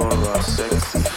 you're uh, sexy.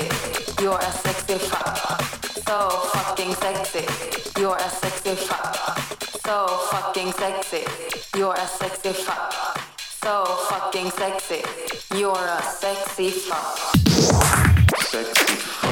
sexy, you're a sexy fuck. So fucking sexy, you're a sexy fuck. So fucking sexy, you're a sexy fuck. So fucking sexy, you're a sexy fuck. Sexy fuck.